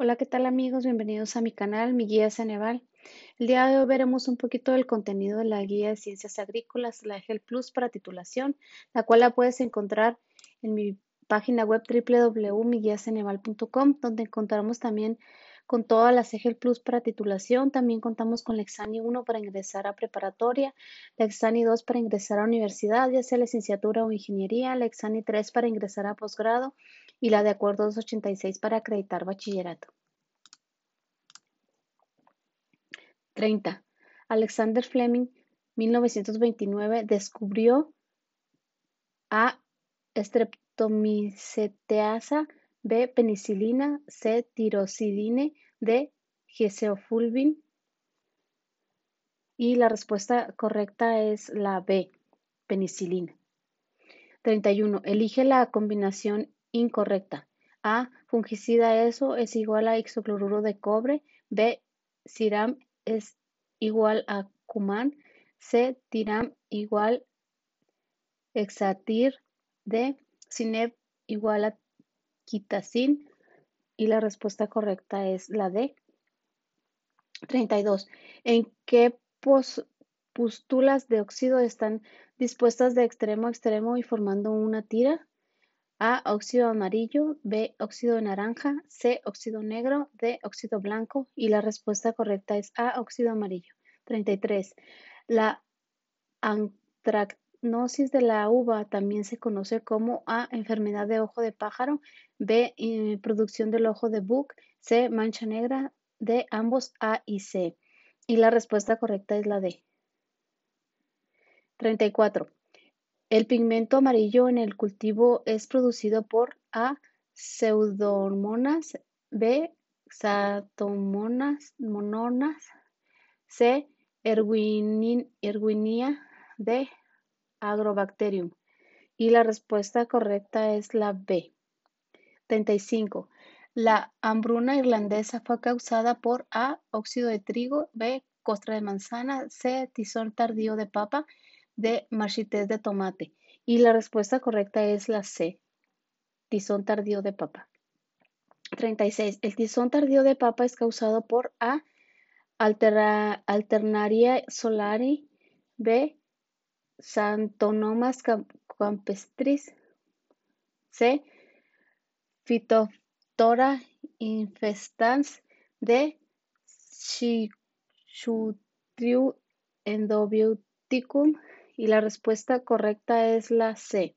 Hola, ¿qué tal amigos? Bienvenidos a mi canal, mi guía Ceneval. El día de hoy veremos un poquito del contenido de la guía de ciencias agrícolas, la EGEL Plus para titulación, la cual la puedes encontrar en mi página web www.miguiaceneval.com, donde encontramos también con todas las EGEL Plus para titulación. También contamos con la Exani 1 para ingresar a preparatoria, la Exani 2 para ingresar a universidad, ya sea licenciatura o ingeniería, la Exani 3 para ingresar a posgrado y la de acuerdo 286 para acreditar bachillerato. 30. Alexander Fleming, 1929, descubrió A. Streptomyceteasa, B. Penicilina, C. Tiroxidine, D. Geseofulvin. Y la respuesta correcta es la B. Penicilina. 31. Elige la combinación incorrecta. A. Fungicida ESO es igual a isocloruro de cobre. B. Ciram es igual a Cuman, C. Tiram igual Exatir, D. Cineb igual a Quitacin y la respuesta correcta es la D. 32. ¿En qué pústulas de óxido están dispuestas de extremo a extremo y formando una tira? A. Óxido amarillo. B. Óxido naranja. C. Óxido negro. D. Óxido blanco. Y la respuesta correcta es A. Óxido amarillo. 33. La antracnosis de la uva también se conoce como A. Enfermedad de ojo de pájaro. B. Eh, producción del ojo de buc. C. Mancha negra. D. Ambos A y C. Y la respuesta correcta es la D. 34. El pigmento amarillo en el cultivo es producido por A. Pseudomonas, B. Xanthomonas, mononas, C. Erwinia, D. Agrobacterium. Y la respuesta correcta es la B. 35. La hambruna irlandesa fue causada por A. Óxido de trigo, B. Costra de manzana, C. Tizón tardío de papa de marchités de tomate. Y la respuesta correcta es la C, tizón tardío de papa. 36. El tizón tardío de papa es causado por A. Alternaria solari, B. Santonomas campestris, C. Phytophthora infestans, D. Schichutriu endobioticum y la respuesta correcta es la C.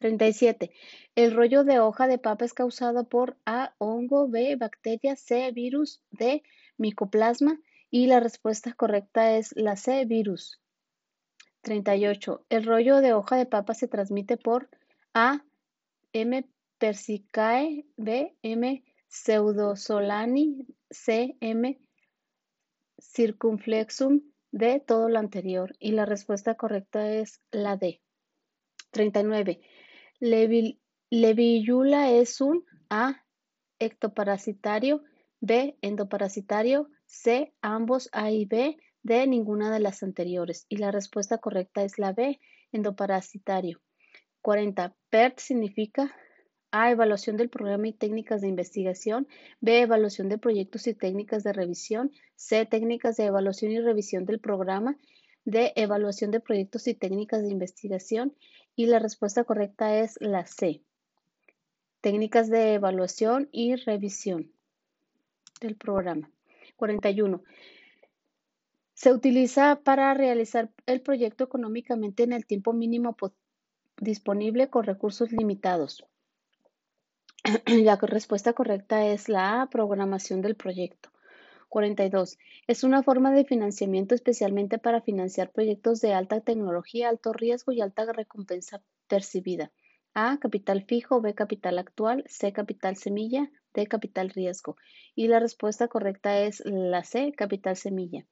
37. El rollo de hoja de papa es causado por A. Hongo, B. Bacteria, C. Virus, D. Micoplasma. Y la respuesta correcta es la C. Virus. 38. El rollo de hoja de papa se transmite por A. M. persicae, B. M. pseudosolani, C. M. circunflexum, de todo lo anterior y la respuesta correcta es la D. 39. Levillula es un A. Ectoparasitario, B. Endoparasitario, C. Ambos A y B, D. Ninguna de las anteriores. Y la respuesta correcta es la B. Endoparasitario. 40. PERT significa a. Evaluación del programa y técnicas de investigación. B. Evaluación de proyectos y técnicas de revisión. C. Técnicas de evaluación y revisión del programa. D. Evaluación de proyectos y técnicas de investigación. Y la respuesta correcta es la C. Técnicas de evaluación y revisión del programa. 41. Se utiliza para realizar el proyecto económicamente en el tiempo mínimo disponible con recursos limitados. La respuesta correcta es la programación del proyecto. 42. Es una forma de financiamiento especialmente para financiar proyectos de alta tecnología, alto riesgo y alta recompensa percibida. A, capital fijo, B, capital actual, C, capital semilla, D, capital riesgo. Y la respuesta correcta es la C, capital semilla.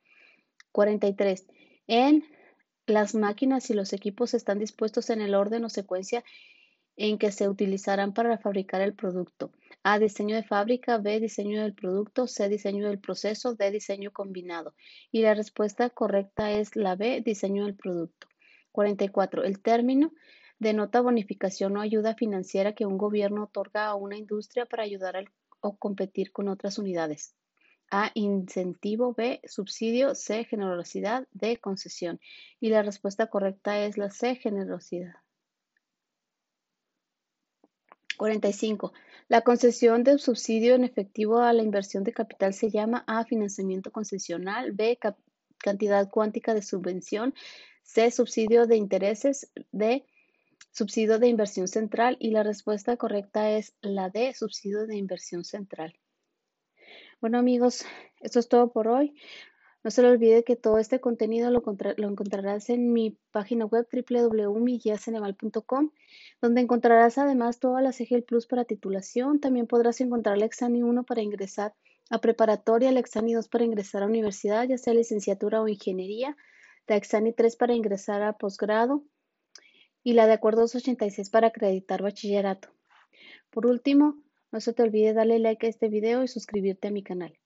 43. En las máquinas y los equipos están dispuestos en el orden o secuencia en que se utilizarán para fabricar el producto. A. Diseño de fábrica. B. Diseño del producto. C. Diseño del proceso. D. Diseño combinado. Y la respuesta correcta es la B. Diseño del producto. 44. El término denota bonificación o ayuda financiera que un gobierno otorga a una industria para ayudar o competir con otras unidades. A, incentivo, B, subsidio, C, generosidad, D, concesión. Y la respuesta correcta es la C, generosidad. 45. La concesión de subsidio en efectivo a la inversión de capital se llama A, financiamiento concesional, B, cantidad cuántica de subvención, C, subsidio de intereses, D, subsidio de inversión central y la respuesta correcta es la D, subsidio de inversión central. Bueno amigos, esto es todo por hoy. No se le olvide que todo este contenido lo, encontrarás en mi página web www.miguiaceneval.com, donde encontrarás además todas las EGEL Plus para titulación. También podrás encontrar la Exani 1 para ingresar a preparatoria, la Exani 2 para ingresar a universidad, ya sea licenciatura o ingeniería, la Exani 3 para ingresar a posgrado y la de acuerdo 286 para acreditar bachillerato. Por último, no se te olvide darle like a este video y suscribirte a mi canal.